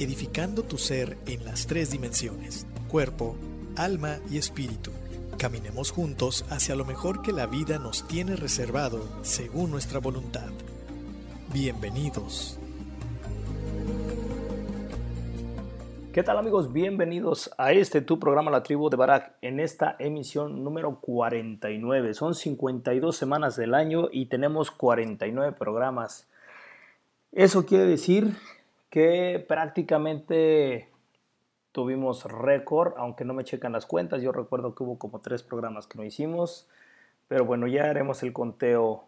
edificando tu ser en las tres dimensiones, cuerpo, alma y espíritu. Caminemos juntos hacia lo mejor que la vida nos tiene reservado según nuestra voluntad. Bienvenidos. ¿Qué tal amigos? Bienvenidos a este tu programa La Tribu de Barak en esta emisión número 49. Son 52 semanas del año y tenemos 49 programas. Eso quiere decir que prácticamente tuvimos récord, aunque no me checan las cuentas. Yo recuerdo que hubo como tres programas que no hicimos, pero bueno, ya haremos el conteo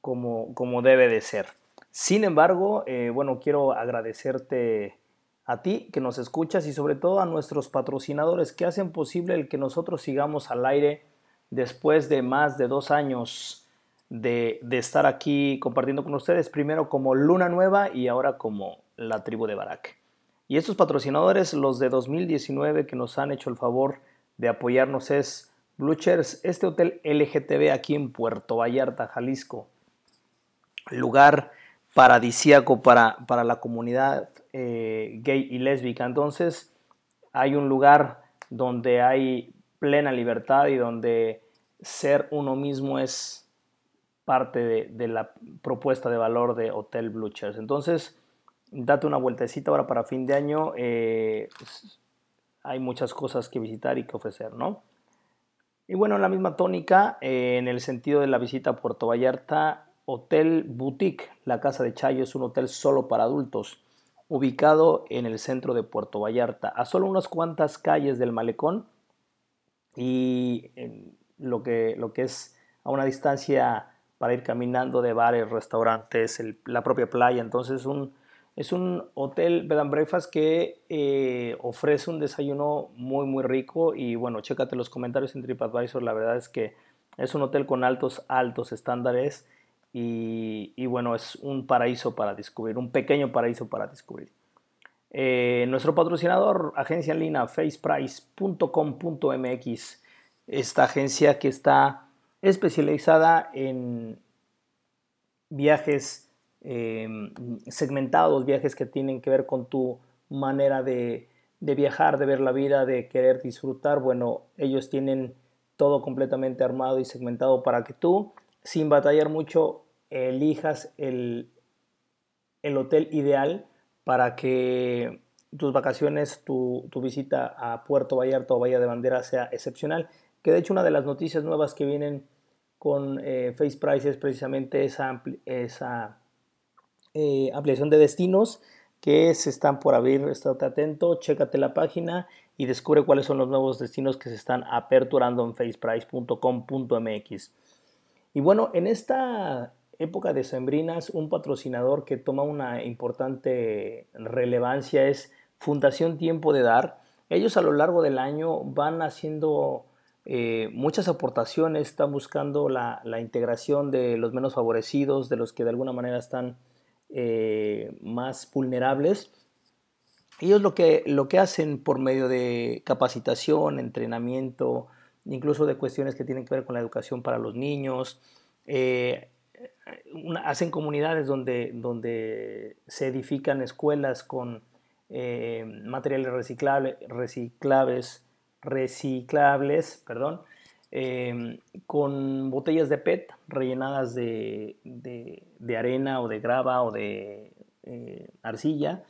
como, como debe de ser. Sin embargo, eh, bueno, quiero agradecerte a ti que nos escuchas y sobre todo a nuestros patrocinadores que hacen posible el que nosotros sigamos al aire después de más de dos años de, de estar aquí compartiendo con ustedes, primero como Luna Nueva y ahora como la tribu de Barak. Y estos patrocinadores, los de 2019 que nos han hecho el favor de apoyarnos es Blue Chairs, este hotel LGTB aquí en Puerto Vallarta, Jalisco. Lugar paradisíaco para, para la comunidad eh, gay y lésbica. Entonces hay un lugar donde hay plena libertad y donde ser uno mismo es parte de, la propuesta de valor de Hotel Blue Chairs. Entonces, date una vueltecita ahora para fin de año. Eh, pues, hay muchas cosas que visitar y que ofrecer, ¿no? Y bueno, en la misma tónica, eh, en el sentido de la visita a Puerto Vallarta, Hotel Boutique, la Casa de Chayo, es un hotel solo para adultos, ubicado en el centro de Puerto Vallarta, a solo unas cuantas calles del malecón y lo que, lo que es a una distancia para ir caminando de bares, restaurantes, la propia playa. Entonces, un, es un hotel bed and breakfast que eh, ofrece un desayuno muy muy rico y bueno, chécate los comentarios en TripAdvisor, la verdad es que es un hotel con altos, altos estándares y, bueno, es un paraíso para descubrir, un pequeño paraíso para descubrir. Eh, nuestro patrocinador, agencia en faceprice.com.mx, esta agencia que está especializada en viajes Em, segmentados, viajes que tienen que ver con tu manera de, viajar, de ver la vida, de querer disfrutar. Bueno, ellos tienen todo completamente armado y segmentado para que tú, sin batallar mucho, elijas el, el hotel ideal para que tus vacaciones, tu, visita a Puerto Vallarta o Bahía de Bandera sea excepcional. Que de hecho una de las noticias nuevas que vienen con eh, Face Price es precisamente esa, esa eh, ampliación de destinos que se están por abrir. Estate atento, chécate la página y descubre cuáles son los nuevos destinos que se están aperturando en faceprice.com.mx. Y bueno, en esta época de sembrinas, un patrocinador que toma una importante relevancia es Fundación Tiempo de Dar. Ellos a lo largo del año van haciendo eh, muchas aportaciones, están buscando la, la, integración de los menos favorecidos, de los que de alguna manera están eh, más vulnerables. ellos lo que, lo que hacen por medio de capacitación, entrenamiento, incluso de cuestiones que tienen que ver con la educación para los niños, eh, hacen comunidades donde, donde se edifican escuelas con eh, materiales reciclables, reciclables, reciclables perdón, eh, con botellas de PET rellenadas de, de, arena o de grava o de arcilla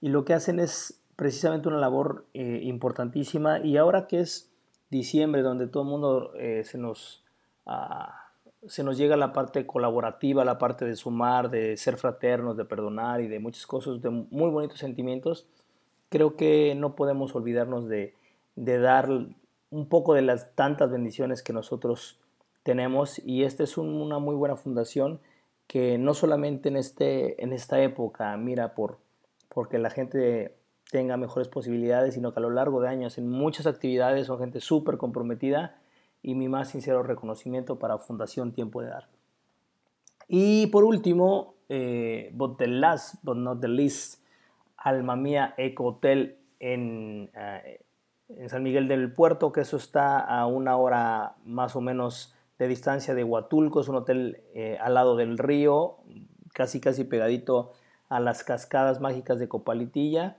y lo que hacen es precisamente una labor importantísima y ahora que es diciembre donde todo el mundo se nos... Ah, se nos llega la parte colaborativa, la parte de sumar, de ser fraternos, de perdonar y de muchas cosas, de muy bonitos sentimientos, creo que no podemos olvidarnos de, dar un poco de las tantas bendiciones que nosotros tenemos y esta es una muy buena fundación que no solamente en, este, en esta época mira por porque la gente tenga mejores posibilidades, sino que a lo largo de años en muchas actividades son gente súper comprometida y mi más sincero reconocimiento para Fundación Tiempo de Dar. Y por último, eh, but the last but not the least, Alma Mía Eco Hotel en, eh, en, San Miguel del Puerto, que eso está a una hora más o menos de distancia de Huatulco, es un hotel eh, al lado del río, casi casi pegadito a las cascadas mágicas de Copalitilla.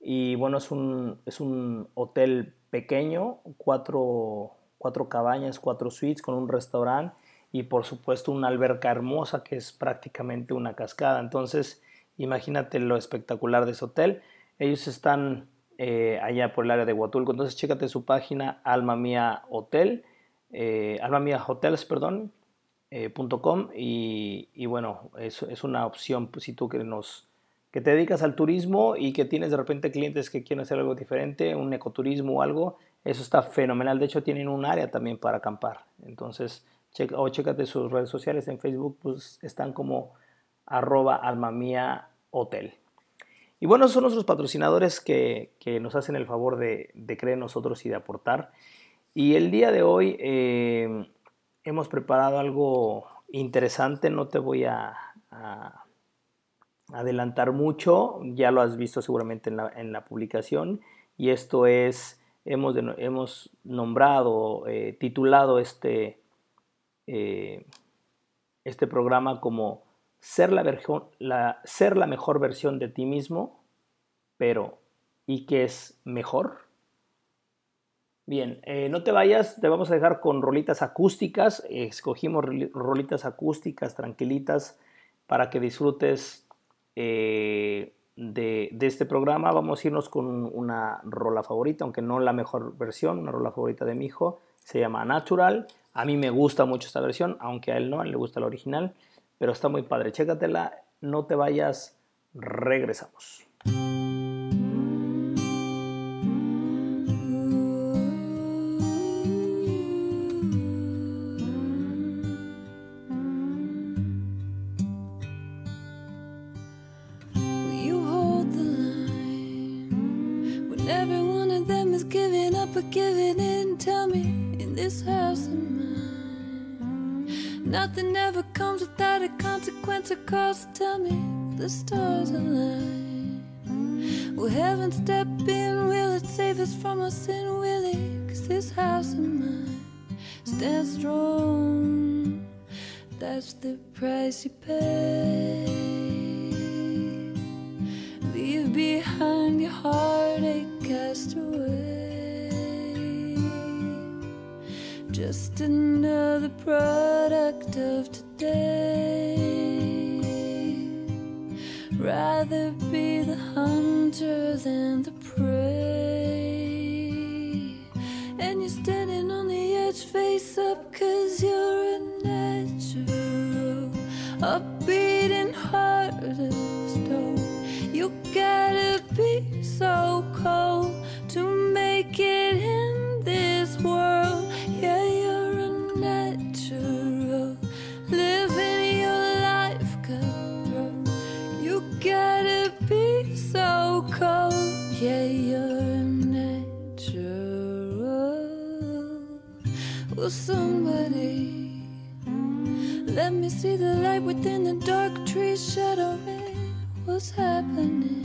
Y bueno, es un, es un hotel pequeño, cuatro cuatro cabañas, cuatro suites con un restaurante y por supuesto una alberca hermosa que es prácticamente una cascada. Entonces, imagínate lo espectacular de ese hotel. Ellos están eh, allá por el área de Huatulco, entonces chécate su página Alma Mía Hotel, eh, Alma Mía Hotels, perdón, eh, y, bueno, es, es una opción pues, si tú que nos que te dedicas al turismo y que tienes de repente clientes que quieren hacer algo diferente, un ecoturismo o algo, eso está fenomenal. De hecho, tienen un área también para acampar. Entonces, o chécate sus redes sociales en Facebook, pues están como arroba almamía hotel. Y bueno, son nuestros patrocinadores que, nos hacen el favor de, creer en nosotros y de aportar. Y el día de hoy eh, hemos preparado algo interesante, no te voy a, adelantar mucho, ya lo has visto seguramente en la, en la publicación, y esto es hemos, hemos nombrado, eh, titulado este, eh, este programa como ser la, la, ser la mejor versión de ti mismo, pero ¿y qué es mejor? Bien, eh, no te vayas, te vamos a dejar con rolitas acústicas. Escogimos rolitas acústicas tranquilitas para que disfrutes de, este programa vamos a irnos con una rola favorita, aunque no la mejor versión, una rola favorita de mi hijo, se llama Natural. A mí me gusta mucho esta versión, aunque a él no, él le gusta la original, pero está muy padre. Chécatela, no te vayas, regresamos. A beating heart of stone. You gotta be so cold see the light within the dark trees shadowing what's happening?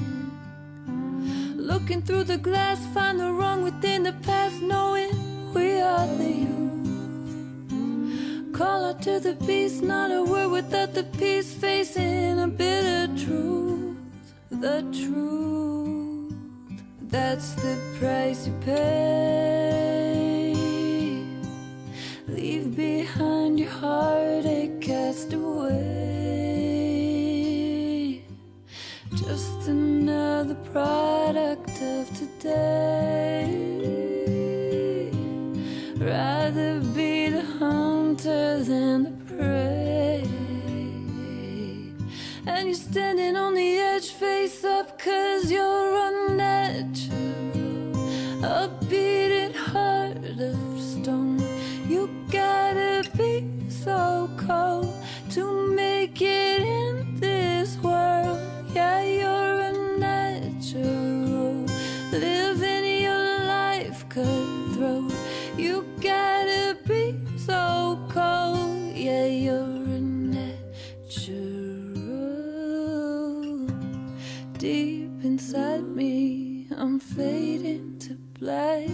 Looking through the glass, find the wrong within the past, knowing we are the youth. Call out to the beast, not a word without the peace, facing a bitter truth. The truth, that's the price you pay. Leave behind your heartache, product of today. Rather be the hunter than the prey. And you're standing on the edge, face up, cause you're I'm fading to black.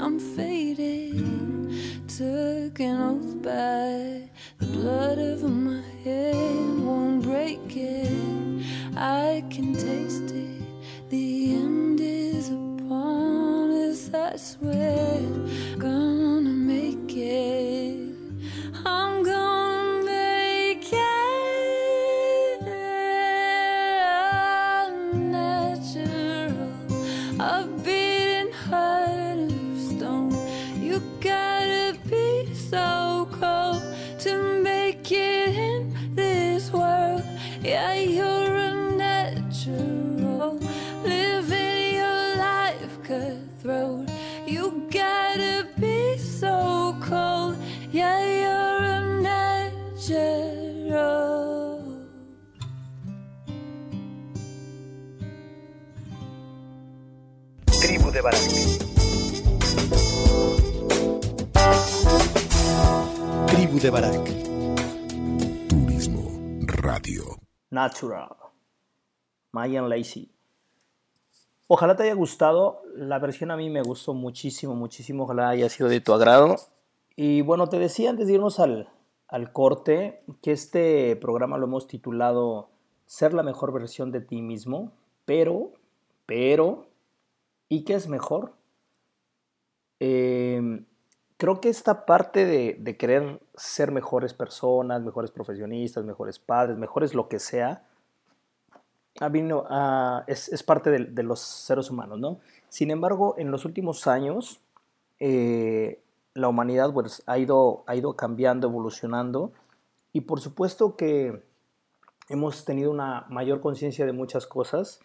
I'm fading. Took an oath by the blood over my head. Won't break it. I can taste it. The end is upon us, I swear. Gonna Tribu de Barak. Tribu de Barak. Turismo Radio. Natural. Mayan Lazy. Ojalá te haya gustado. La versión a mí me gustó muchísimo, muchísimo. Ojalá haya sido de tu agrado. Y bueno, te decía antes de irnos al, al corte que este programa lo hemos titulado Ser la mejor versión de ti mismo. Pero, pero, ¿y qué es mejor? Eh, creo que esta parte de, querer ser mejores personas, mejores profesionistas, mejores padres, mejores lo que sea, ah, es, es parte de, de los seres humanos, ¿no? Sin embargo, en los últimos años, eh, la humanidad pues, ha, ido, ha ido cambiando, evolucionando, y por supuesto que hemos tenido una mayor conciencia de muchas cosas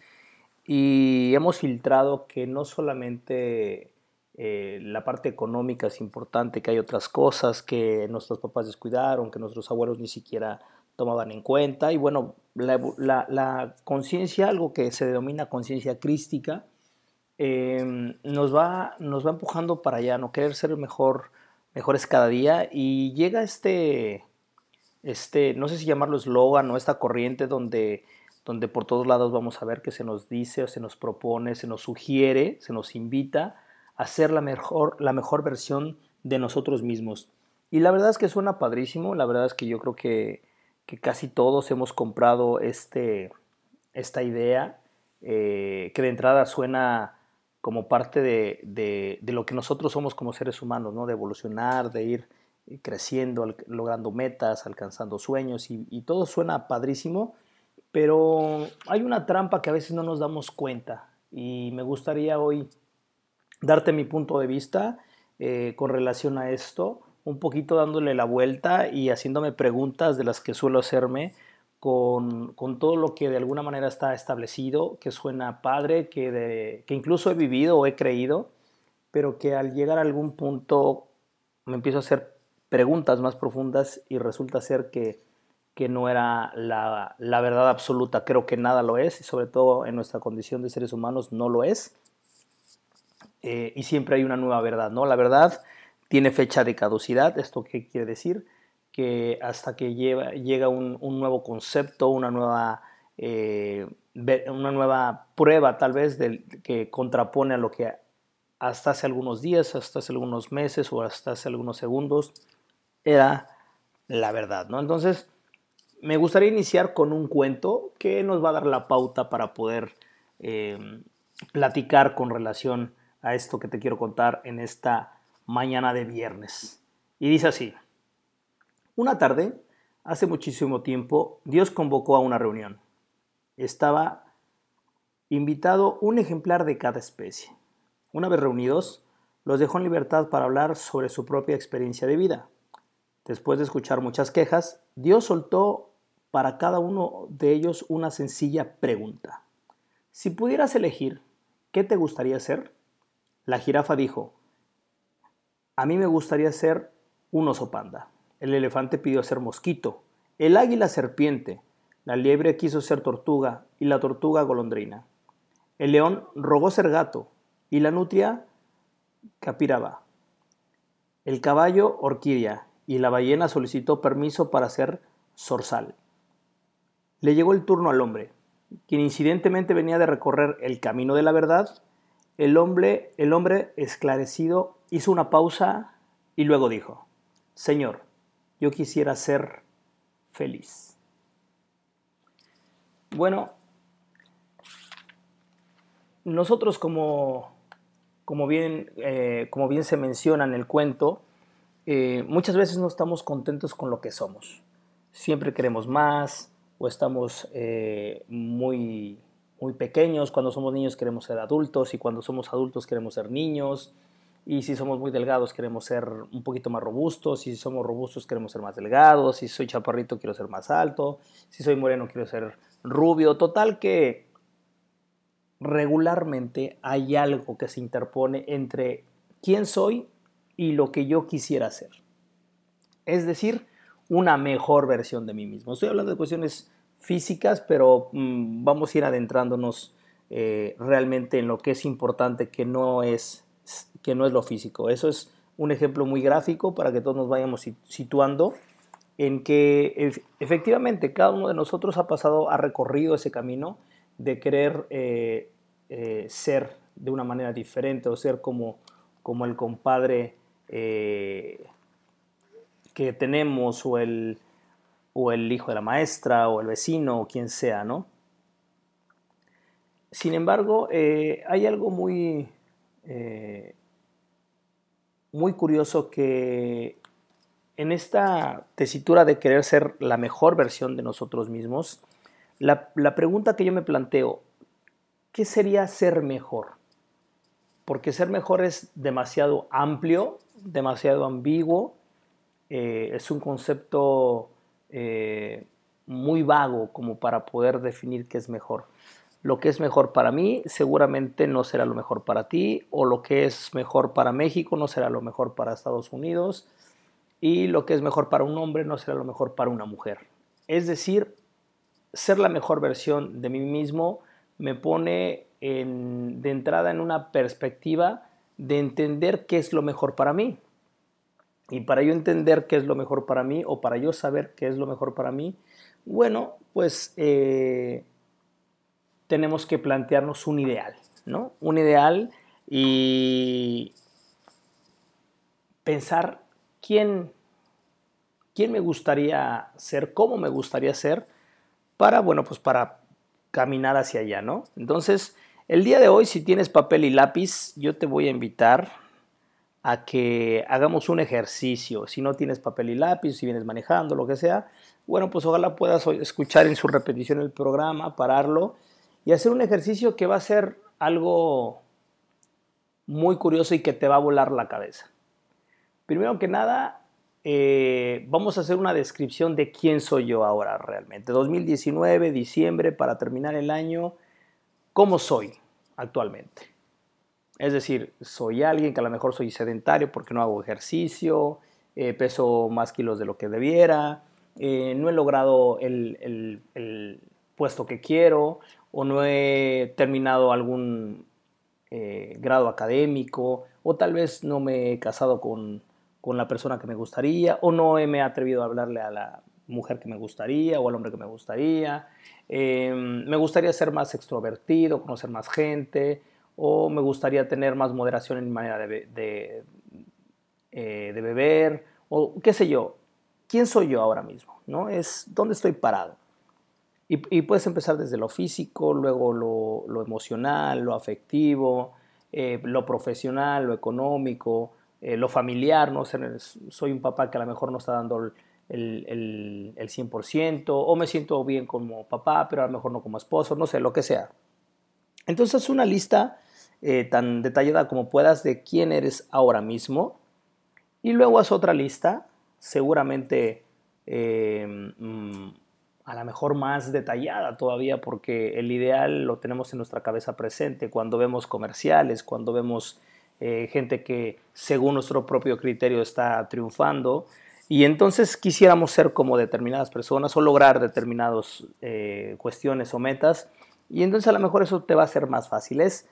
y hemos filtrado que no solamente eh, la parte económica es importante, que hay otras cosas que nuestros papás descuidaron, que nuestros abuelos ni siquiera tomaban en cuenta. Y bueno, la, conciencia, algo que se denomina conciencia crística, eh, nos, va, nos va empujando para allá, no querer ser mejor, mejores cada día. Y llega este, este, no sé si llamarlo eslogan o esta corriente donde, donde por todos lados vamos a ver que se nos dice o se nos propone, se nos sugiere, se nos invita a ser la mejor, la mejor versión de nosotros mismos. Y la verdad es que suena padrísimo, la verdad es que yo creo que, que casi todos hemos comprado este, esta idea, eh, que de entrada suena como parte de, de- lo que nosotros somos como seres humanos, ¿no? de evolucionar, de ir creciendo, logrando metas, alcanzando sueños, y todo suena padrísimo, pero hay una trampa que a veces no nos damos cuenta, y me gustaría hoy darte mi punto de vista eh, con relación a esto, un poquito dándole la vuelta y haciéndome preguntas de las que suelo hacerme con, con todo lo que de alguna manera está establecido, que suena padre, que, que incluso he vivido o he creído, pero que al llegar a algún punto me empiezo a hacer preguntas más profundas y resulta ser que, que no era la, la verdad absoluta. Creo que nada lo es y sobre todo en nuestra condición de seres humanos no lo es. Eh, y siempre hay una nueva verdad, ¿no? La verdad tiene fecha de caducidad. ¿Esto qué quiere decir? Que hasta que lleva- llega un, nuevo concepto, una nueva, eh, una nueva prueba tal vez de, que contrapone a lo que hasta hace algunos días, hasta hace algunos meses o hasta hace algunos segundos era la verdad, ¿no? Entonces, me gustaría iniciar con un cuento que nos va a dar la pauta para poder eh, platicar con relación a esto que te quiero contar en esta mañana de viernes. Y dice así, una tarde, hace muchísimo tiempo, Dios convocó a una reunión. Estaba invitado un ejemplar de cada especie. Una vez reunidos, los dejó en libertad para hablar sobre su propia experiencia de vida. Después de escuchar muchas quejas, Dios soltó para cada uno de ellos una sencilla pregunta. Si pudieras elegir, ¿qué te gustaría ser? La jirafa dijo, a mí me gustaría ser un oso panda. El elefante pidió ser mosquito. El águila serpiente. La liebre quiso ser tortuga y la tortuga golondrina. El león rogó ser gato y la nutria capiraba. El caballo orquídea y la ballena solicitó permiso para ser zorzal. Le llegó el turno al hombre, quien incidentemente venía de recorrer el camino de la verdad. El hombre, el hombre esclarecido hizo una pausa y luego dijo, Señor, yo quisiera ser feliz. Bueno, nosotros como, como, bien, eh, como bien se menciona en el cuento, eh, muchas veces no estamos contentos con lo que somos. Siempre queremos más o estamos eh, muy, muy pequeños. Cuando somos niños queremos ser adultos y cuando somos adultos queremos ser niños. Y si somos muy delgados queremos ser un poquito más robustos. Si somos robustos queremos ser más delgados. Si soy chaparrito quiero ser más alto. Si soy moreno quiero ser rubio. Total que regularmente hay algo que se interpone entre quién soy y lo que yo quisiera ser. Es decir, una mejor versión de mí mismo. Estoy hablando de cuestiones físicas, pero mm, vamos a ir adentrándonos eh, realmente en lo que es importante, que no es, que no es lo físico. Eso es un ejemplo muy gráfico para que todos nos vayamos situando en que efectivamente cada uno de nosotros ha pasado, ha recorrido ese camino de querer eh, eh, ser de una manera diferente o ser como, como el compadre que tenemos o el, o el hijo de la maestra o el vecino o quien sea, ¿no? Sin embargo, eh, hay algo muy, muy curioso que en esta tesitura de querer ser la mejor versión de nosotros mismos, la, la pregunta que yo me planteo, ¿qué sería ser mejor? Porque ser mejor es demasiado amplio, demasiado ambiguo, eh, es un concepto eh, muy vago como para poder definir qué es mejor. Lo que es mejor para mí seguramente no será lo mejor para ti, o lo que es mejor para México no será lo mejor para Estados Unidos, y lo que es mejor para un hombre no será lo mejor para una mujer. Es decir, ser la mejor versión de mí mismo me pone de entrada en una perspectiva de entender qué es lo mejor para mí. Y para yo entender qué es lo mejor para mí o para yo saber qué es lo mejor para mí, bueno, pues eh, tenemos que plantearnos un ideal, ¿no? Un ideal y pensar quién, quién me gustaría ser, cómo me gustaría ser, para, bueno, pues para caminar hacia allá, ¿no? Entonces, el día de hoy, si tienes papel y lápiz, yo te voy a invitar a que hagamos un ejercicio. Si no tienes papel y lápiz, si vienes manejando, lo que sea, bueno, pues ojalá puedas escuchar en su repetición el programa, pararlo y hacer un ejercicio que va a ser algo muy curioso y que te va a volar la cabeza. Primero que nada, eh, vamos a hacer una descripción de quién soy yo ahora realmente. 2019, diciembre, para terminar el año, ¿cómo soy actualmente? Es decir, soy alguien que a lo mejor soy sedentario porque no hago ejercicio, eh, peso más kilos de lo que debiera, eh, no he logrado el, puesto que quiero o no he terminado algún grado académico o tal vez no me he casado con con la persona que me gustaría o no me he atrevido a hablarle a la mujer que me gustaría o al hombre que me gustaría. Em, me gustaría ser más extrovertido, conocer más gente, o me gustaría tener más moderación en mi manera de, eh, de beber, o qué sé yo. ¿Quién soy yo ahora mismo? ¿no? Es dónde estoy parado. Y, puedes empezar desde lo físico, luego lo, lo emocional, lo afectivo, eh, lo profesional, lo económico, eh, lo familiar, ¿no? soy un papá que a lo mejor no está dando el, el, el, 100%, o me siento bien como papá, pero a lo mejor no como esposo, no sé, lo que sea. Entonces, una lista eh, tan detallada como puedas de quién eres ahora mismo, y luego haz otra lista, seguramente mm, a lo mejor más detallada todavía, porque el ideal lo tenemos en nuestra cabeza presente cuando vemos comerciales, cuando vemos eh, gente que según nuestro propio criterio está triunfando. Y entonces quisiéramos ser como determinadas personas o lograr determinadas eh, cuestiones o metas. Y entonces a lo mejor eso te va a ser más fácil. Es,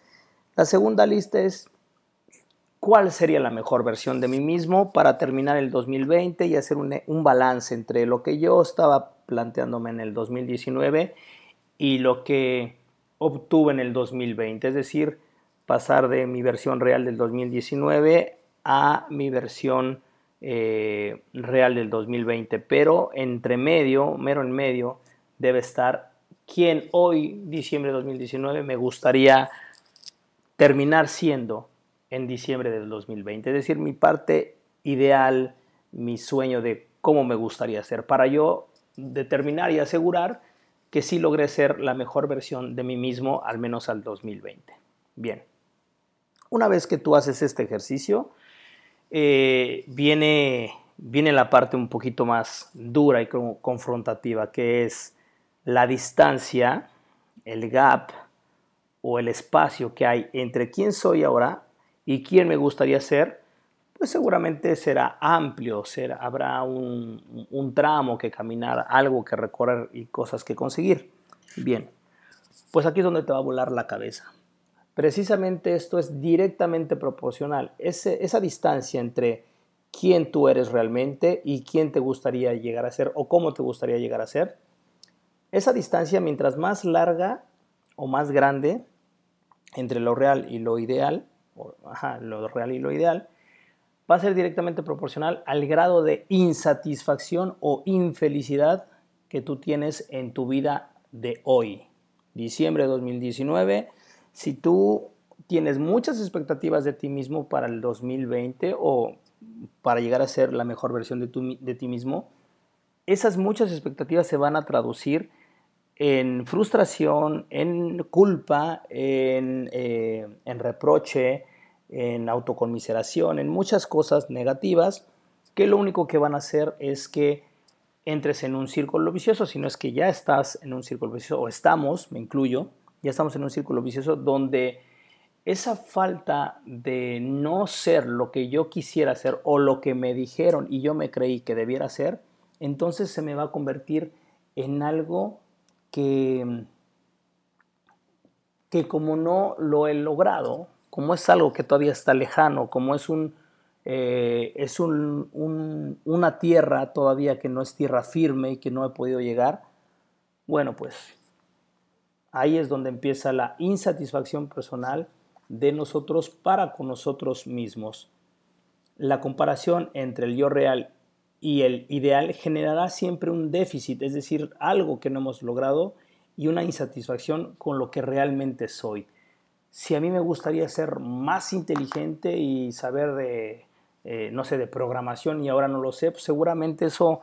la segunda lista es cuál sería la mejor versión de mí mismo para terminar el 2020 y hacer un, balance entre lo que yo estaba planteándome en el 2019 y lo que obtuve en el 2020, es decir, pasar de mi versión real del 2019 a mi versión eh, real del 2020, pero entre medio, mero en medio, debe estar quien hoy, diciembre de 2019, me gustaría terminar siendo en diciembre del 2020, es decir, mi parte ideal, mi sueño de cómo me gustaría ser, para yo determinar y asegurar que sí logré ser la mejor versión de mí mismo, al menos al 2020. Bien, una vez que tú haces este ejercicio, eh, viene, viene la parte un poquito más dura y confrontativa, que es la distancia, el gap o el espacio que hay entre quién soy ahora y quién me gustaría ser pues seguramente será amplio, será, habrá un, tramo que caminar, algo que recorrer y cosas que conseguir. Bien, pues aquí es donde te va a volar la cabeza. Precisamente esto es directamente proporcional. Ese, esa distancia entre quién tú eres realmente y quién te gustaría llegar a ser o cómo te gustaría llegar a ser, esa distancia mientras más larga o más grande entre lo real y lo ideal, o, ajá, lo real y lo ideal, va a ser directamente proporcional al grado de insatisfacción o infelicidad que tú tienes en tu vida de hoy. Diciembre de 2019, si tú tienes muchas expectativas de ti mismo para el 2020 o para llegar a ser la mejor versión de, de ti mismo, esas muchas expectativas se van a traducir en frustración, en culpa, en, eh, en reproche, en autoconmiseración, en muchas cosas negativas que lo único que van a hacer es que entres en un círculo vicioso, si no es que ya estás en un círculo vicioso, o estamos, me incluyo, ya estamos en un círculo vicioso donde esa falta de no ser lo que yo quisiera ser o lo que me dijeron y yo me creí que debiera ser, entonces se me va a convertir en algo que, que como no lo he logrado, como es algo que todavía está lejano, como es, un, eh, es un, una tierra todavía que no es tierra firme y que no he podido llegar, bueno, pues ahí es donde empieza la insatisfacción personal de nosotros para con nosotros mismos. La comparación entre el yo real y el ideal generará siempre un déficit, es decir, algo que no hemos logrado y una insatisfacción con lo que realmente soy si a mí me gustaría ser más inteligente y saber de, eh, no sé, de programación y ahora no lo sé, pues seguramente eso,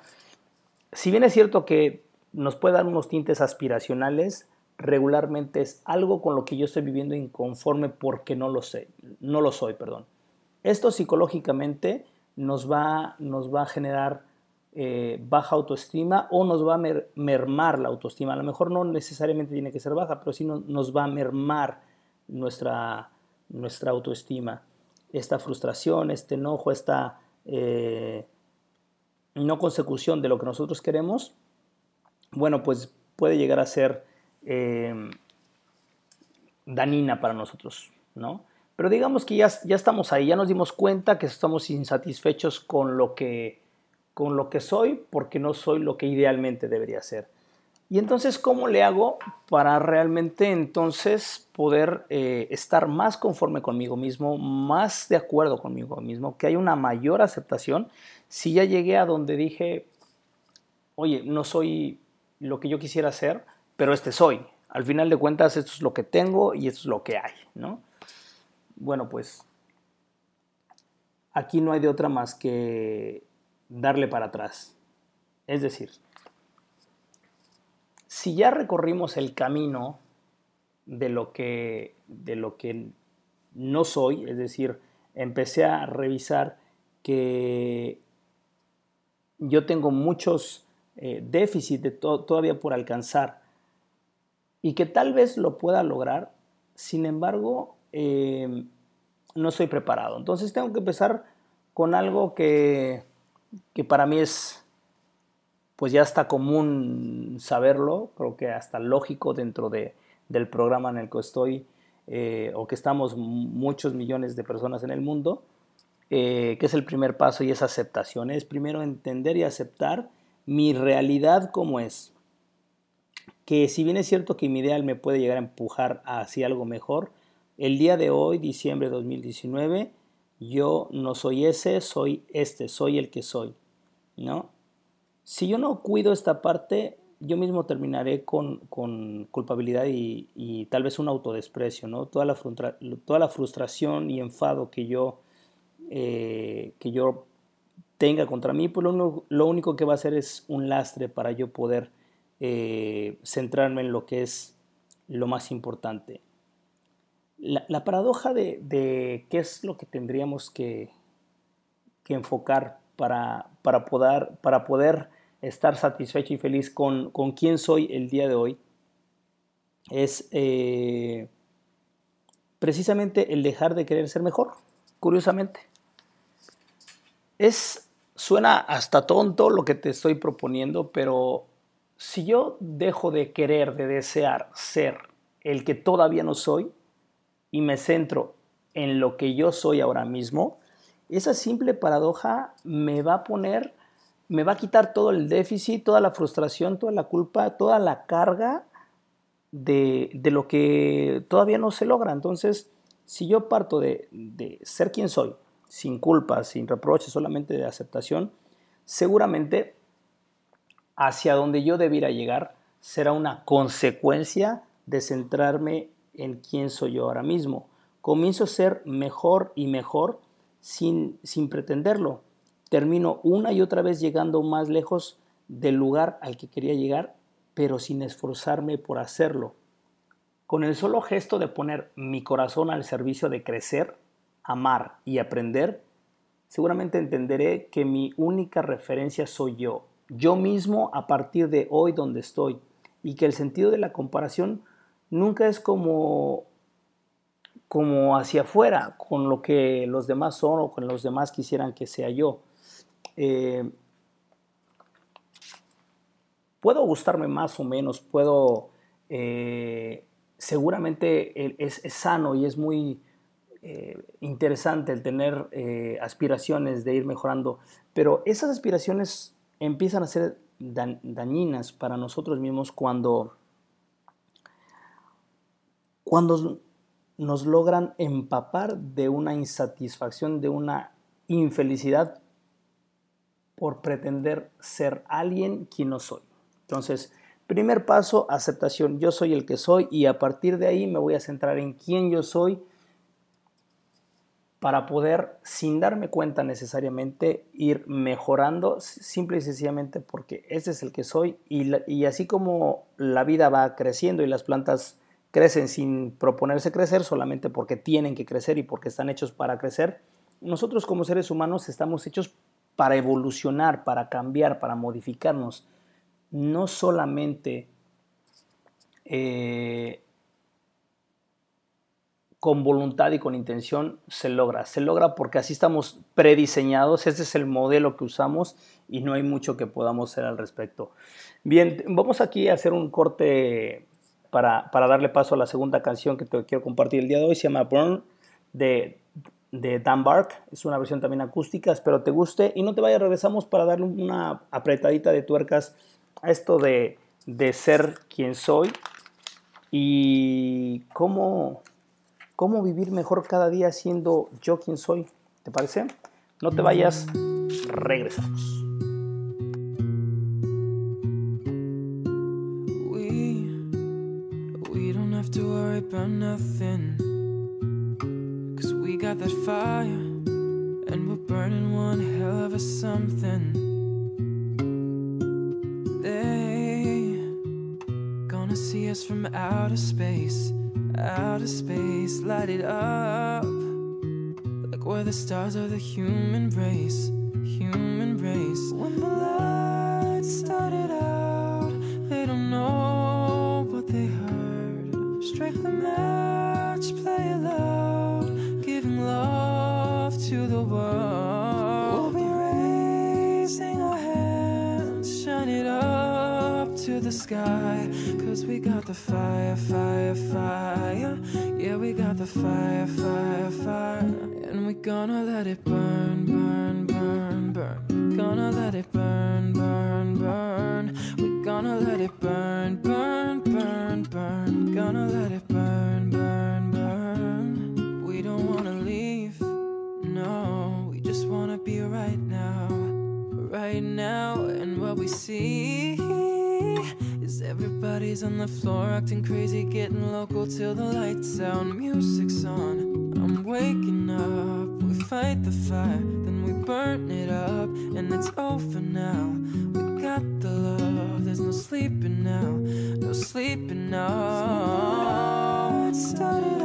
si bien es cierto que nos puede dar unos tintes aspiracionales, regularmente es algo con lo que yo estoy viviendo inconforme porque no lo sé, no lo soy, perdón. Esto psicológicamente nos va, nos va a generar eh, baja autoestima o nos va a mermar la autoestima. A lo mejor no necesariamente tiene que ser baja, pero sí nos va a mermar nuestra, nuestra autoestima. Esta frustración, este enojo, esta eh, no consecución de lo que nosotros queremos, bueno, pues puede llegar a ser eh, danina para nosotros, ¿no? Pero digamos que ya, ya estamos ahí, ya nos dimos cuenta que estamos insatisfechos con lo que, con lo que soy porque no soy lo que idealmente debería ser. Y entonces, ¿cómo le hago para realmente entonces poder eh, estar más conforme conmigo mismo, más de acuerdo conmigo mismo, que hay una mayor aceptación? Si ya llegué a donde dije, oye, no soy lo que yo quisiera ser, pero este soy. Al final de cuentas, esto es lo que tengo y esto es lo que hay, ¿no? Bueno, pues aquí no hay de otra más que darle para atrás. Es decir, si ya recorrimos el camino de lo que, de lo que no soy, es decir, empecé a revisar que yo tengo muchos eh, déficits todavía por alcanzar y que tal vez lo pueda lograr, sin embargo, eh, no soy preparado. Entonces tengo que empezar con algo que, que para mí es pues ya está común saberlo, creo que hasta lógico dentro de, del programa en el que estoy eh, o que estamos muchos millones de personas en el mundo, eh, que es el primer paso y es aceptación. Es primero entender y aceptar mi realidad como es. Que si bien es cierto que mi ideal me puede llegar a empujar hacia algo mejor, el día de hoy, diciembre de 2019, yo no soy ese, soy este, soy el que soy, ¿no? si yo no cuido esta parte, yo mismo terminaré con, culpabilidad y, tal vez un autodesprecio, ¿no? Toda la, toda la frustración y enfado que yo, eh, que yo tenga contra mí, pues lo, único que va a hacer es un lastre para yo poder eh, centrarme en lo que es lo más importante. La, paradoja de, qué es lo que tendríamos que, enfocar para, poder, estar satisfecho y feliz con, con quién soy el día de hoy es eh, precisamente el dejar de querer ser mejor, curiosamente. Es, suena hasta tonto lo que te estoy proponiendo, pero si yo dejo de querer, de desear ser el que todavía no soy y me centro en lo que yo soy ahora mismo, esa simple paradoja me va a poner me va a quitar todo el déficit, toda la frustración, toda la culpa, toda la carga de, lo que todavía no se logra. Entonces, si yo parto de, de ser quien soy, sin culpa, sin reproches, solamente de aceptación, seguramente hacia donde yo debiera llegar será una consecuencia de centrarme en quién soy yo ahora mismo. Comienzo a ser mejor y mejor sin, sin pretenderlo termino una y otra vez llegando más lejos del lugar al que quería llegar, pero sin esforzarme por hacerlo. Con el solo gesto de poner mi corazón al servicio de crecer, amar y aprender, seguramente entenderé que mi única referencia soy yo, yo mismo a partir de hoy donde estoy, y que el sentido de la comparación nunca es como como hacia afuera, con lo que los demás son o con los demás quisieran que sea yo, eh, puedo gustarme más o menos, puedo, eh, seguramente es, sano y es muy eh, interesante el tener aspiraciones de ir mejorando, pero esas aspiraciones empiezan a ser dañinas para nosotros mismos cuando, cuando nos logran empapar de una insatisfacción, de una infelicidad por pretender ser alguien quien no soy. Entonces, primer paso, aceptación. Yo soy el que soy y a partir de ahí me voy a centrar en quién yo soy para poder, sin darme cuenta necesariamente, ir mejorando simple y sencillamente porque ese es el que soy y, y así como la vida va creciendo y las plantas crecen sin proponerse crecer, solamente porque tienen que crecer y porque están hechos para crecer, nosotros como seres humanos estamos hechos para evolucionar, para cambiar, para modificarnos, no solamente eh, con voluntad y con intención se logra. Se logra porque así estamos prediseñados, ese es el modelo que usamos y no hay mucho que podamos hacer al respecto. Bien, vamos aquí a hacer un corte para, darle paso a la segunda canción que te quiero compartir el día de hoy. Se llama Burn de de Dan Bark. Es una versión también acústica. Espero te guste. Y no te vayas, regresamos para darle una apretadita de tuercas a esto de, de ser quien soy y cómo, cómo vivir mejor cada día siendo yo quien soy. ¿Te parece? No te vayas, regresamos. About nothing. Cause we got that fire, and we're burning one hell of a something. They gonna see us from outer space, outer space, light it up. Like we're the stars of the human race, human race. When the lights started the world. We'll be raising our hands, shine it up to the sky. Cause we got the fire, fire, fire. Yeah, we got the fire, fire, fire. And we're gonna let it burn, burn, burn, burn. Gonna let it burn, burn, burn. We're gonna let it burn, burn, burn, burn. Gonna let it right now, right now. And what we see is everybody's on the floor acting crazy, getting local till the lights out, music's on. I'm waking up, we fight the fire, then we burn it up, and it's over now. We got the love, there's no sleeping now, no sleeping now. It started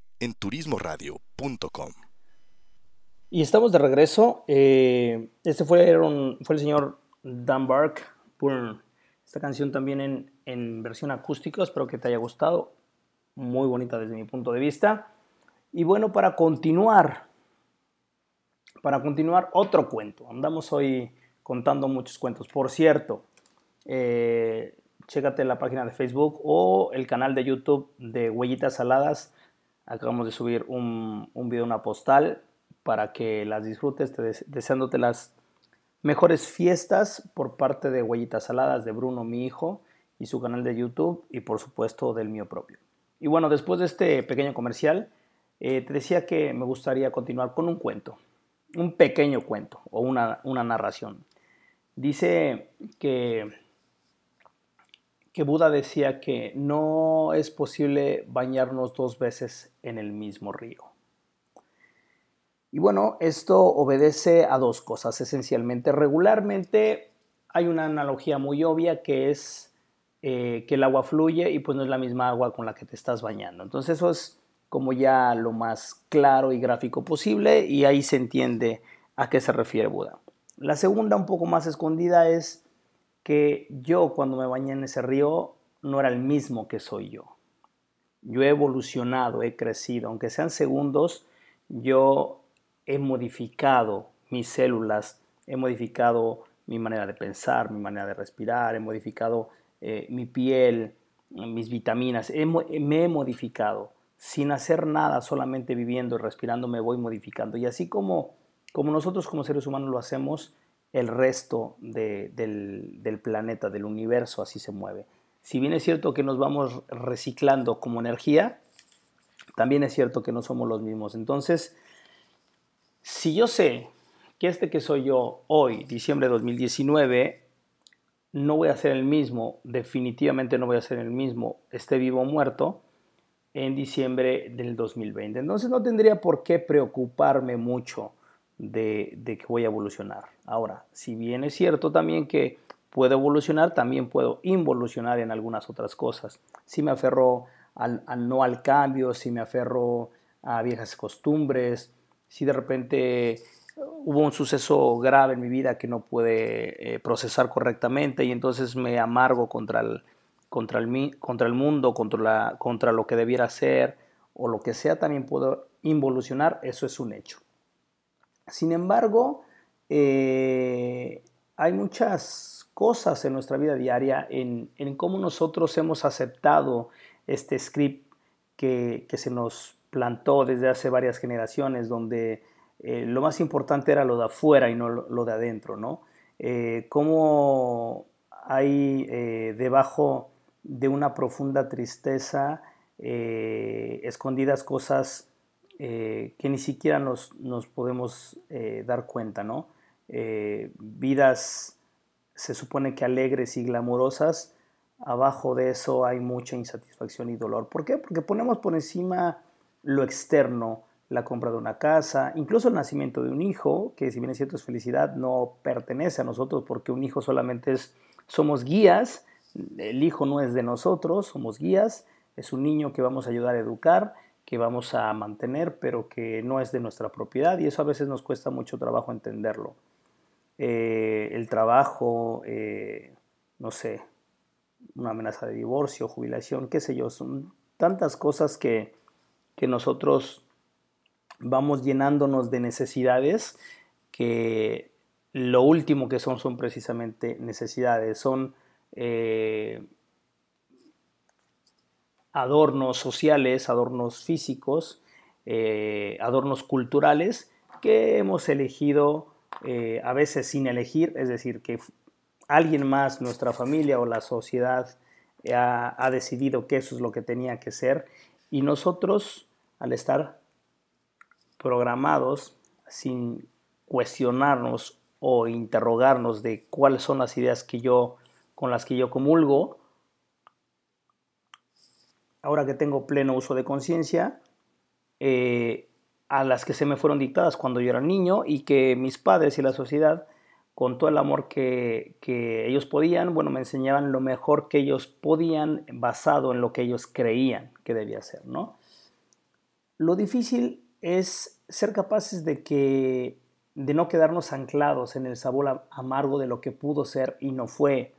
en turismoradio.com. Y estamos de regreso. Eh, este fue, fue el señor Dan Bark. Burn. Esta canción también en, en versión acústica. Espero que te haya gustado. Muy bonita desde mi punto de vista. Y bueno, para continuar, para continuar, otro cuento. Andamos hoy contando muchos cuentos. Por cierto, eh, chécate la página de Facebook o el canal de YouTube de Huellitas Saladas. Acabamos de subir un, un video, una postal, para que las disfrutes, te deseándote las mejores fiestas por parte de Huellitas Saladas, de Bruno, mi hijo, y su canal de YouTube, y por supuesto del mío propio. Y bueno, después de este pequeño comercial, eh, te decía que me gustaría continuar con un cuento, un pequeño cuento o una, una narración. Dice que que Buda decía que no es posible bañarnos dos veces en el mismo río. Y bueno, esto obedece a dos cosas esencialmente. Regularmente hay una analogía muy obvia que es eh, que el agua fluye y pues no es la misma agua con la que te estás bañando. Entonces eso es como ya lo más claro y gráfico posible y ahí se entiende a qué se refiere Buda. La segunda, un poco más escondida, es que yo cuando me bañé en ese río no era el mismo que soy yo. Yo he evolucionado, he crecido, aunque sean segundos, yo he modificado mis células, he modificado mi manera de pensar, mi manera de respirar, he modificado eh, mi piel, mis vitaminas, me he modificado. Sin hacer nada, solamente viviendo y respirando, me voy modificando. Y así como, como nosotros como seres humanos lo hacemos, el resto del, planeta, del universo, así se mueve. Si bien es cierto que nos vamos reciclando como energía, también es cierto que no somos los mismos. Entonces, si yo sé que este que soy yo hoy, diciembre de 2019, no voy a ser el mismo, definitivamente no voy a ser el mismo, esté vivo o muerto, en diciembre del 2020. Entonces no tendría por qué preocuparme mucho de, que voy a evolucionar. Ahora, si bien es cierto también que puedo evolucionar, también puedo involucionar en algunas otras cosas. Si me aferro al, no al cambio, si me aferro a viejas costumbres, si de repente hubo un suceso grave en mi vida que no puede eh, procesar correctamente y entonces me amargo contra el, contra el, contra el mundo, contra, la, contra lo que debiera ser o lo que sea, también puedo involucionar, eso es un hecho. Sin embargo, eh, hay muchas cosas en nuestra vida diaria en, cómo nosotros hemos aceptado este script que, se nos plantó desde hace varias generaciones, donde eh, lo más importante era lo de afuera y no lo, de adentro, ¿no? Eh, cómo hay debajo de una profunda tristeza escondidas cosas eh, que ni siquiera nos, podemos eh, dar cuenta, ¿no? Eh, vidas se supone que alegres y glamorosas, abajo de eso hay mucha insatisfacción y dolor. ¿Por qué? Porque ponemos por encima lo externo, la compra de una casa, incluso el nacimiento de un hijo, que si bien es cierto es felicidad, no pertenece a nosotros porque un hijo solamente es, somos guías, el hijo no es de nosotros, somos guías, es un niño que vamos a ayudar a educar que vamos a mantener, pero que no es de nuestra propiedad y eso a veces nos cuesta mucho trabajo entenderlo. Eh, el trabajo, eh, no sé, una amenaza de divorcio, jubilación, qué sé yo, son tantas cosas que, nosotros vamos llenándonos de necesidades que lo último que son son precisamente necesidades, son eh, adornos sociales, adornos físicos, eh, adornos culturales que hemos elegido eh, a veces sin elegir, es decir, que alguien más, nuestra familia o la sociedad ha, ha decidido que eso es lo que tenía que ser. Y nosotros al estar programados sin cuestionarnos o interrogarnos de cuáles son las ideas que yo con las que yo comulgo, ahora que tengo pleno uso de conciencia, eh, a las que se me fueron dictadas cuando yo era niño y que mis padres y la sociedad, con todo el amor que, ellos podían, bueno, me enseñaban lo mejor que ellos podían basado en lo que ellos creían que debía ser, ¿no? Lo difícil es ser capaces de que de no quedarnos anclados en el sabor amargo de lo que pudo ser y no fue.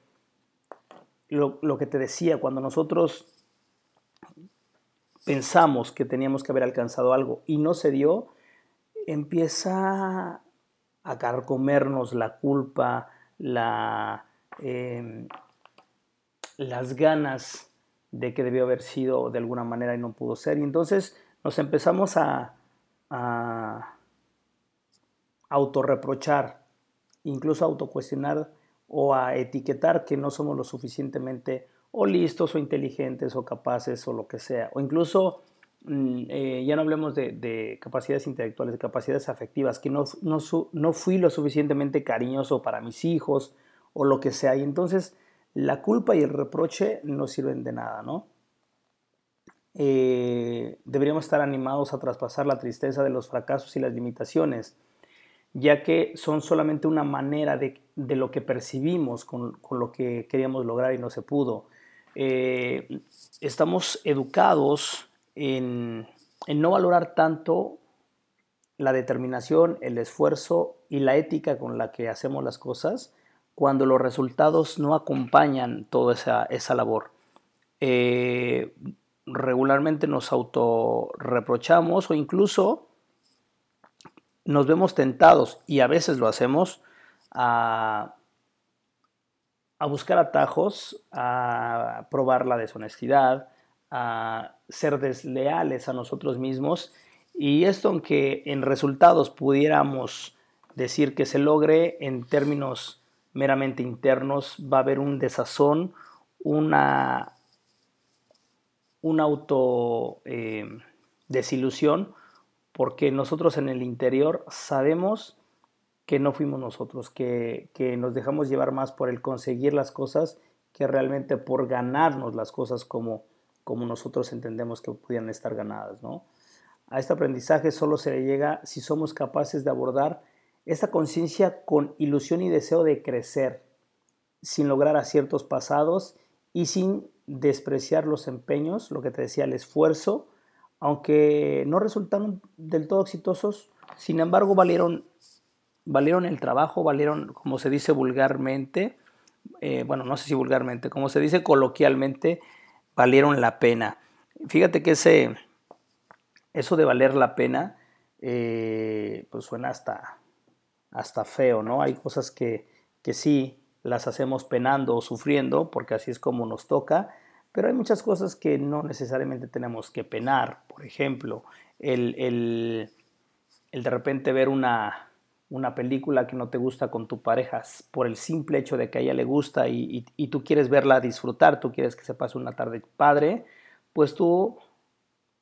Lo, lo que te decía, cuando nosotros pensamos que teníamos que haber alcanzado algo y no se dio, empieza a carcomernos la culpa, la, em, las ganas de que debió haber sido de alguna manera y no pudo ser. Y entonces nos empezamos a, a autorreprochar, incluso a autocuestionar o a etiquetar que no somos lo suficientemente o listos o inteligentes o capaces o lo que sea. O incluso, mm, eh, ya no hablemos de, capacidades intelectuales, de capacidades afectivas, que no, no, no, fui lo suficientemente cariñoso para mis hijos o lo que sea. Y entonces la culpa y el reproche no sirven de nada, ¿no? Eh, deberíamos estar animados a traspasar la tristeza de los fracasos y las limitaciones, ya que son solamente una manera de, lo que percibimos con, lo que queríamos lograr y no se pudo. Eh, estamos educados en, no valorar tanto la determinación, el esfuerzo y la ética con la que hacemos las cosas cuando los resultados no acompañan toda esa, labor. Eh, regularmente nos autorreprochamos o incluso nos vemos tentados, y a veces lo hacemos, a a buscar atajos, a probar la deshonestidad, a ser desleales a nosotros mismos. Y esto, aunque en resultados pudiéramos decir que se logre en términos meramente internos, va a haber un desazón, una, una auto eh, desilusión, porque nosotros en el interior sabemos que no fuimos nosotros, que, nos dejamos llevar más por el conseguir las cosas que realmente por ganarnos las cosas como, como nosotros entendemos que pudieran estar ganadas. ¿no? A este aprendizaje solo se le llega si somos capaces de abordar esta conciencia con ilusión y deseo de crecer, sin lograr aciertos pasados y sin despreciar los empeños, lo que te decía, el esfuerzo, aunque no resultaron del todo exitosos, sin embargo valieron valieron el trabajo, valieron, como se dice vulgarmente, eh, bueno, no sé si vulgarmente, como se dice coloquialmente, valieron la pena. Fíjate que ese, eso de valer la pena, eh, pues suena hasta, hasta feo, ¿no? Hay cosas que, que sí las hacemos penando o sufriendo, porque así es como nos toca, pero hay muchas cosas que no necesariamente tenemos que penar. Por ejemplo, el, el, el de repente ver una, una película que no te gusta con tu pareja por el simple hecho de que a ella le gusta y, tú quieres verla disfrutar, tú quieres que se pase una tarde padre, pues tú,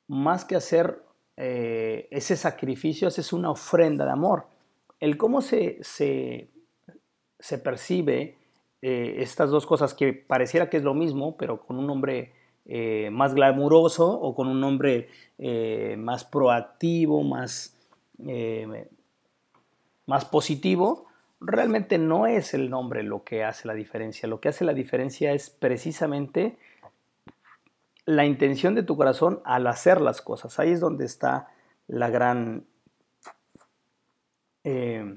más que hacer eh, ese sacrificio, haces una ofrenda de amor. El cómo se, se, percibe eh, estas dos cosas que pareciera que es lo mismo, pero con un nombre eh, más glamuroso o con un nombre más proactivo, más más positivo, realmente no es el nombre lo que hace la diferencia. Lo que hace la diferencia es precisamente la intención de tu corazón al hacer las cosas. Ahí es donde está la gran, eh,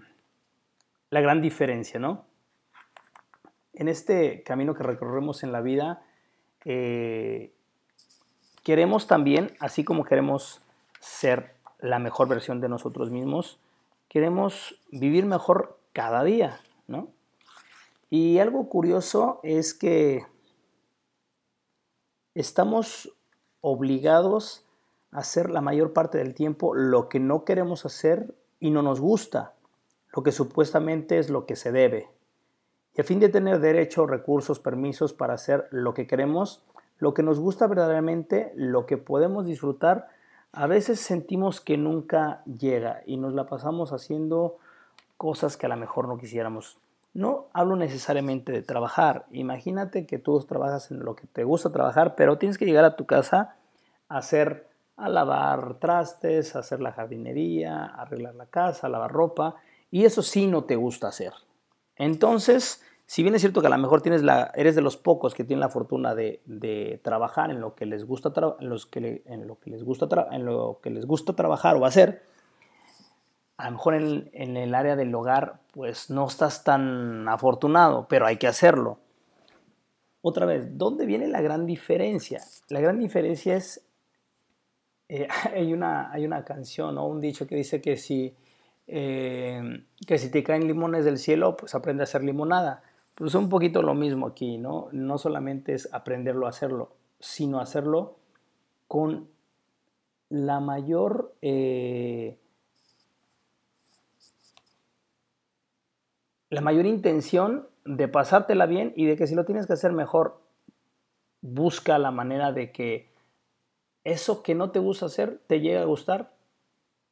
la gran diferencia, ¿no? En este camino que recorremos en la vida, eh, queremos también, así como queremos ser la mejor versión de nosotros mismos, queremos vivir mejor cada día, ¿no? Y algo curioso es que estamos obligados a hacer la mayor parte del tiempo lo que no queremos hacer y no nos gusta, lo que supuestamente es lo que se debe. Y a fin de tener derecho, recursos, permisos para hacer lo que queremos, lo que nos gusta verdaderamente, lo que podemos disfrutar, a veces sentimos que nunca llega y nos la pasamos haciendo cosas que a lo mejor no quisiéramos. No hablo necesariamente de trabajar. Imagínate que tú trabajas en lo que te gusta trabajar, pero tienes que llegar a tu casa a hacer, a lavar trastes, a hacer la jardinería, a arreglar la casa, a lavar ropa, y eso sí no te gusta hacer. Entonces, si bien es cierto que a lo mejor tienes la, eres de los pocos que tienen la fortuna de, trabajar en lo que les gusta en, lo que les gusta en lo que les gusta trabajar o hacer, a lo mejor en, en, el área del hogar pues no estás tan afortunado, pero hay que hacerlo. Otra vez, ¿dónde viene la gran diferencia? La gran diferencia es, eh, hay, una, hay una canción o un dicho que dice que si eh, que si te caen limones del cielo, pues aprende a hacer limonada. Pues es un poquito lo mismo aquí, ¿no? No solamente es aprenderlo a hacerlo, sino hacerlo con la mayor... Eh, la mayor intención de pasártela bien y de que si lo tienes que hacer mejor, busca la manera de que eso que no te gusta hacer te llegue a gustar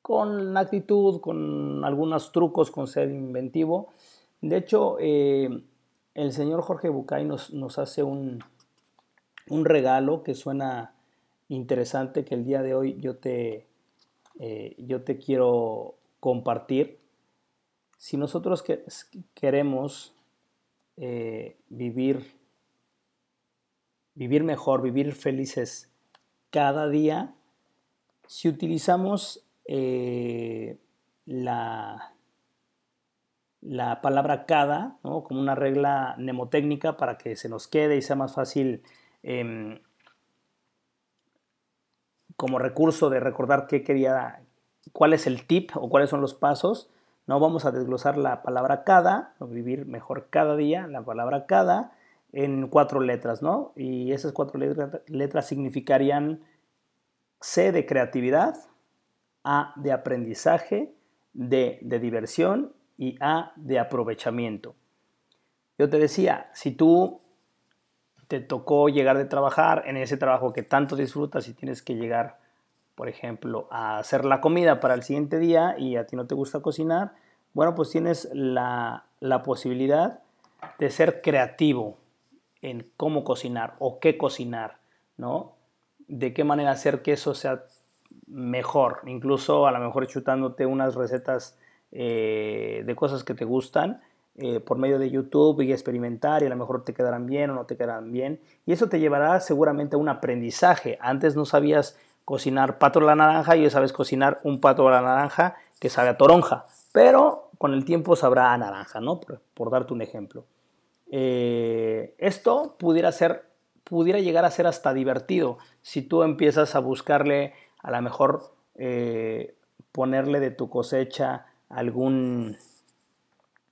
con actitud, con algunos trucos, con ser inventivo. De hecho, eh, el señor Jorge Bucay nos, nos hace un, un, regalo que suena interesante que el día de hoy yo te, eh, yo te quiero compartir. Si nosotros que, queremos eh, vivir, vivir mejor, vivir felices cada día, si utilizamos eh, la, la palabra cada como una regla mnemotécnica para que se nos quede y sea más fácil em, como recurso de recordar qué quería, cuál es el tip o cuáles son los pasos. No vamos a desglosar la palabra cada, vivir mejor cada día, la palabra cada en cuatro letras, ¿no? Y esas cuatro letras significarían C de creatividad, a de aprendizaje, D de diversión y A de aprovechamiento. Yo te decía, si tú te tocó llegar de trabajar en ese trabajo que tanto disfrutas y tienes que llegar, por ejemplo, a hacer la comida para el siguiente día y a ti no te gusta cocinar, bueno, pues tienes la, la posibilidad de ser creativo en cómo cocinar o qué cocinar, ¿no? De qué manera hacer que eso sea mejor, incluso a lo mejor chutándote unas recetas eh, de cosas que te gustan eh, por medio de YouTube y experimentar y a lo mejor te quedarán bien o no te quedarán bien. Y eso te llevará seguramente a un aprendizaje. Antes no sabías cocinar pato a la naranja y hoy sabes cocinar un pato a la naranja que sabe a toronja, pero con el tiempo sabrá a naranja, ¿no? Por, darte un ejemplo. Eh, esto pudiera ser, pudiera llegar a ser hasta divertido si tú empiezas a buscarle a lo mejor ponerle de tu cosecha algún,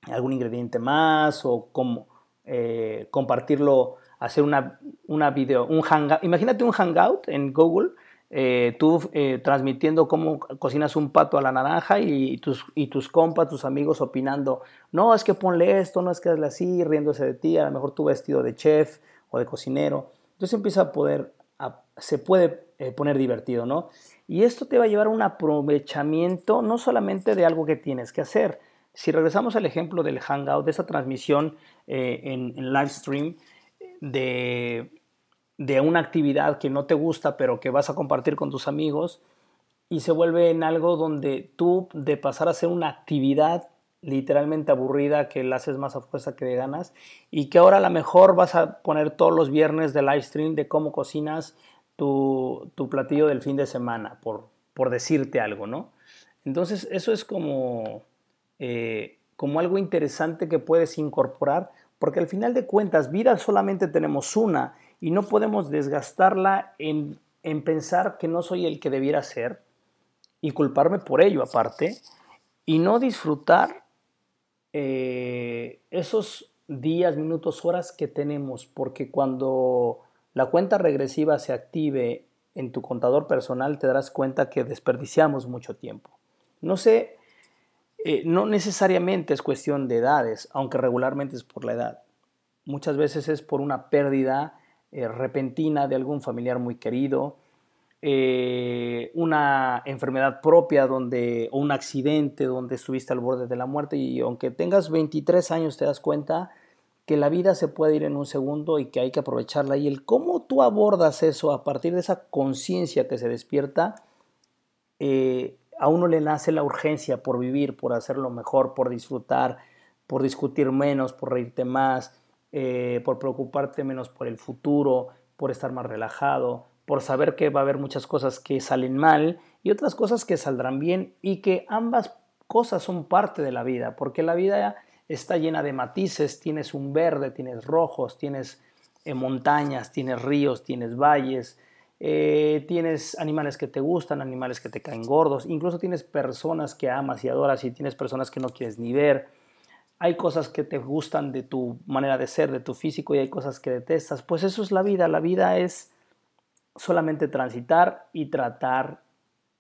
algún ingrediente más o como, eh, compartirlo, hacer una, una video, un hangout. Imagínate un hangout en Google, eh, tú transmitiendo cómo cocinas un pato a la naranja y tus, y tus compas, tus amigos opinando, no, es que ponle esto, no es que hazle así, riéndose de ti, a lo mejor tú vestido de chef o de cocinero. Entonces empieza a poder, se puede eh, poner divertido, ¿no? Y esto te va a llevar a un aprovechamiento no solamente de algo que tienes que hacer. Si regresamos al ejemplo del Hangout, de esa transmisión eh, en, live stream de, de una actividad que no te gusta, pero que vas a compartir con tus amigos, y se vuelve en algo donde tú, de pasar a hacer una actividad literalmente aburrida que la haces más a fuerza que de ganas y que ahora a lo mejor vas a poner todos los viernes de live stream de cómo cocinas tu, platillo del fin de semana, por, por decirte algo, ¿no? Entonces, eso es como, eh, como algo interesante que puedes incorporar, porque al final de cuentas, vida solamente tenemos una y no podemos desgastarla en, pensar que no soy el que debiera ser y culparme por ello aparte, y no disfrutar eh, esos días, minutos, horas que tenemos, porque cuando la cuenta regresiva se active en tu contador personal, te darás cuenta que desperdiciamos mucho tiempo. No sé, eh, no necesariamente es cuestión de edades, aunque regularmente es por la edad. Muchas veces es por una pérdida eh, repentina de algún familiar muy querido, eh, una enfermedad propia donde, o un accidente donde estuviste al borde de la muerte y aunque tengas 23 años te das cuenta que la vida se puede ir en un segundo y que hay que aprovecharla. Y el cómo tú abordas eso a partir de esa conciencia que se despierta, eh, a uno le nace la urgencia por vivir, por hacerlo mejor, por disfrutar, por discutir menos, por reírte más, eh, por preocuparte menos por el futuro, por estar más relajado, por saber que va a haber muchas cosas que salen mal y otras cosas que saldrán bien y que ambas cosas son parte de la vida, porque la vida está llena de matices, tienes un verde, tienes rojos, tienes eh, montañas, tienes ríos, tienes valles, eh, tienes animales que te gustan, animales que te caen gordos, incluso tienes personas que amas y adoras y tienes personas que no quieres ni ver. Hay cosas que te gustan de tu manera de ser, de tu físico y hay cosas que detestas. Pues eso es la vida. La vida es solamente transitar y tratar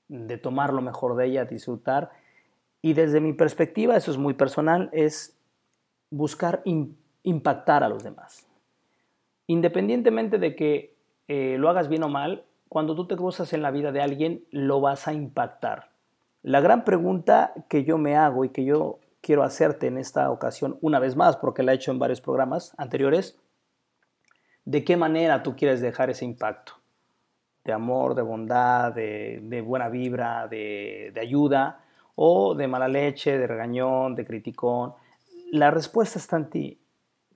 de tomar lo mejor de ella, disfrutar. Y desde mi perspectiva, eso es muy personal, es buscar impactar a los demás. Independientemente de que eh, lo hagas bien o mal, cuando tú te cruzas en la vida de alguien, lo vas a impactar. La gran pregunta que yo me hago y que yo quiero hacerte en esta ocasión, una vez más, porque la he hecho en varios programas anteriores, ¿de qué manera tú quieres dejar ese impacto? ¿De amor, de bondad, de, buena vibra, de, de ayuda? ¿O de mala leche, de regañón, de criticón? La respuesta está en ti.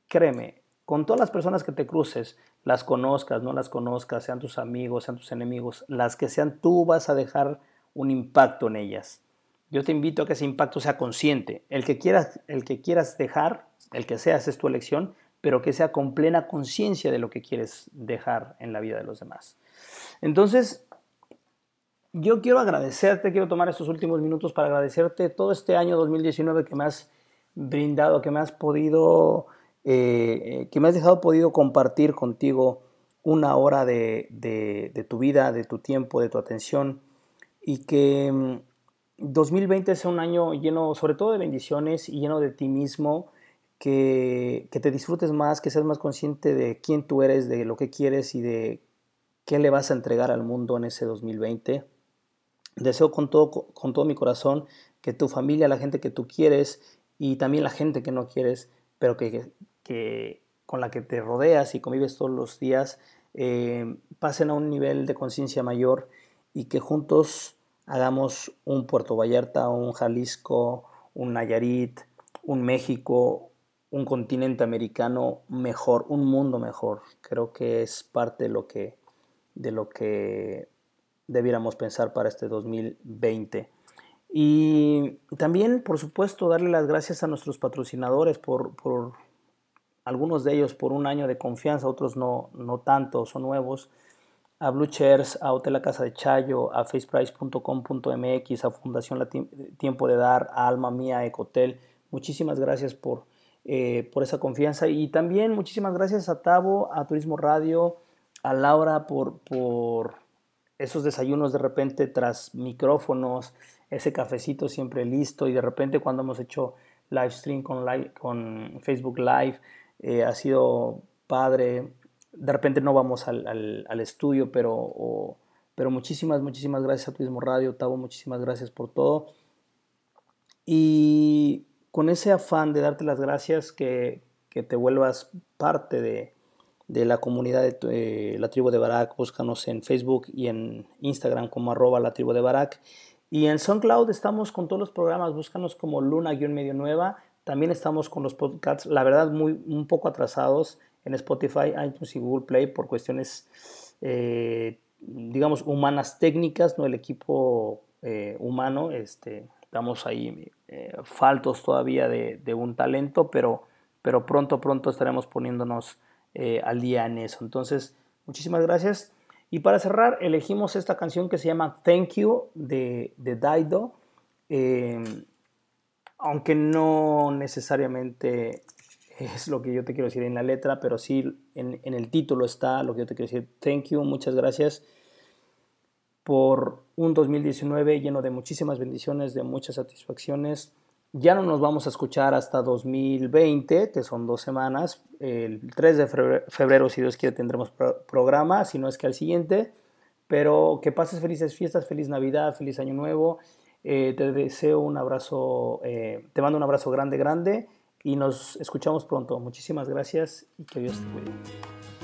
Créeme, con todas las personas que te cruces, las conozcas, no las conozcas, sean tus amigos, sean tus enemigos, las que sean, tú vas a dejar un impacto en ellas. Yo te invito a que ese impacto sea consciente. El que quieras, el que quieras dejar, el que seas, es tu elección, pero que sea con plena conciencia de lo que quieres dejar en la vida de los demás. Entonces, yo quiero agradecerte, quiero tomar estos últimos minutos para agradecerte todo este año 2019 que me has brindado, que me has podido eh, que me has dejado podido compartir contigo una hora de, tu vida, de tu tiempo, de tu atención y que 2020 mm, sea un año lleno sobre todo de bendiciones y lleno de ti mismo, que, que te disfrutes más, que seas más consciente de quién tú eres, de lo que quieres y de qué le vas a entregar al mundo en ese 2020. Deseo con todo, con todo mi corazón que tu familia, la gente que tú quieres y también la gente que no quieres, pero que, que, con la que te rodeas y convives todos los días eh, pasen a un nivel de conciencia mayor y que juntos hagamos un Puerto Vallarta, un Jalisco, un Nayarit, un México, un continente americano mejor, un mundo mejor. Creo que es parte de lo que, de lo que debiéramos pensar para este 2020. Y también, por supuesto, darle las gracias a nuestros patrocinadores por, por algunos de ellos por un año de confianza, otros no, no tanto, son nuevos, a Blue Chairs, a Hotel La Casa de Chayo, a faceprice.com.mx, a Fundación Tiempo de Dar, a Alma Mía, Ecotel. Muchísimas gracias por, eh, por esa confianza y también muchísimas gracias a Tavo, a Turismo Radio, a Laura por, por esos desayunos de repente tras micrófonos, ese cafecito siempre listo y de repente cuando hemos hecho live stream con, live, con Facebook Live, eh, ha sido padre. De repente no vamos al, estudio, pero, pero muchísimas, muchísimas gracias a Turismo Radio, Tavo, muchísimas gracias por todo. Y con ese afán de darte las gracias, que, te vuelvas parte de, la comunidad de la tribu de Barak, búscanos en Facebook y en Instagram como arroba la tribu de Barak. Y en SoundCloud estamos con todos los programas, búscanos como Luna-Medio Nueva. También estamos con los podcasts, la verdad, muy, un poco atrasados en Spotify, iTunes y Google Play por cuestiones, eh, digamos, humanas técnicas, no el equipo eh, humano. Este, estamos ahí eh, faltos todavía de, un talento, pero, pero pronto, pronto estaremos poniéndonos al día en eso. Entonces, muchísimas gracias. Y para cerrar, elegimos esta canción que se llama Thank You de, de Daido aunque no necesariamente es lo que yo te quiero decir en la letra, pero sí en, el título está lo que yo te quiero decir. Thank you, muchas gracias por un 2019 lleno de muchísimas bendiciones, de muchas satisfacciones. Ya no nos vamos a escuchar hasta 2020, que son dos semanas. El 3 de febrero, si Dios quiere, tendremos programa, si no es que al siguiente. Pero que pases felices fiestas, feliz Navidad, feliz Año Nuevo eh, te deseo un abrazo, eh, te mando un abrazo grande, grande y nos escuchamos pronto. Muchísimas gracias y que Dios te cuide.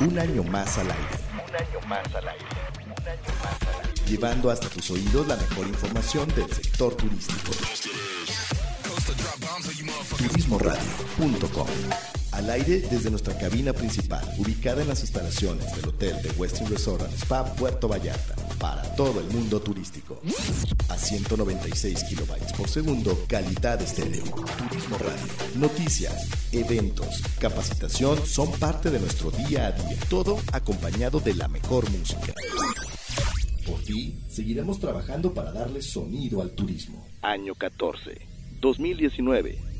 Un año más al aire. Un año más al aire. Un año más al aire. Llevando hasta tus oídos la mejor información del sector turístico. Turismoradio.com Al aire desde nuestra cabina principal, ubicada en las instalaciones del Hotel de Westin Resort and Spa Puerto Vallarta, para todo el mundo turístico. A 196 kilobytes por segundo, calidad estéreo. Turismo Radio. Noticias, eventos, capacitación son parte de nuestro día a día. Todo acompañado de la mejor música. Por ti, seguiremos trabajando para darle sonido al turismo. Año 14, 2019.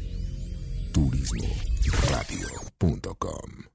turismoradio.com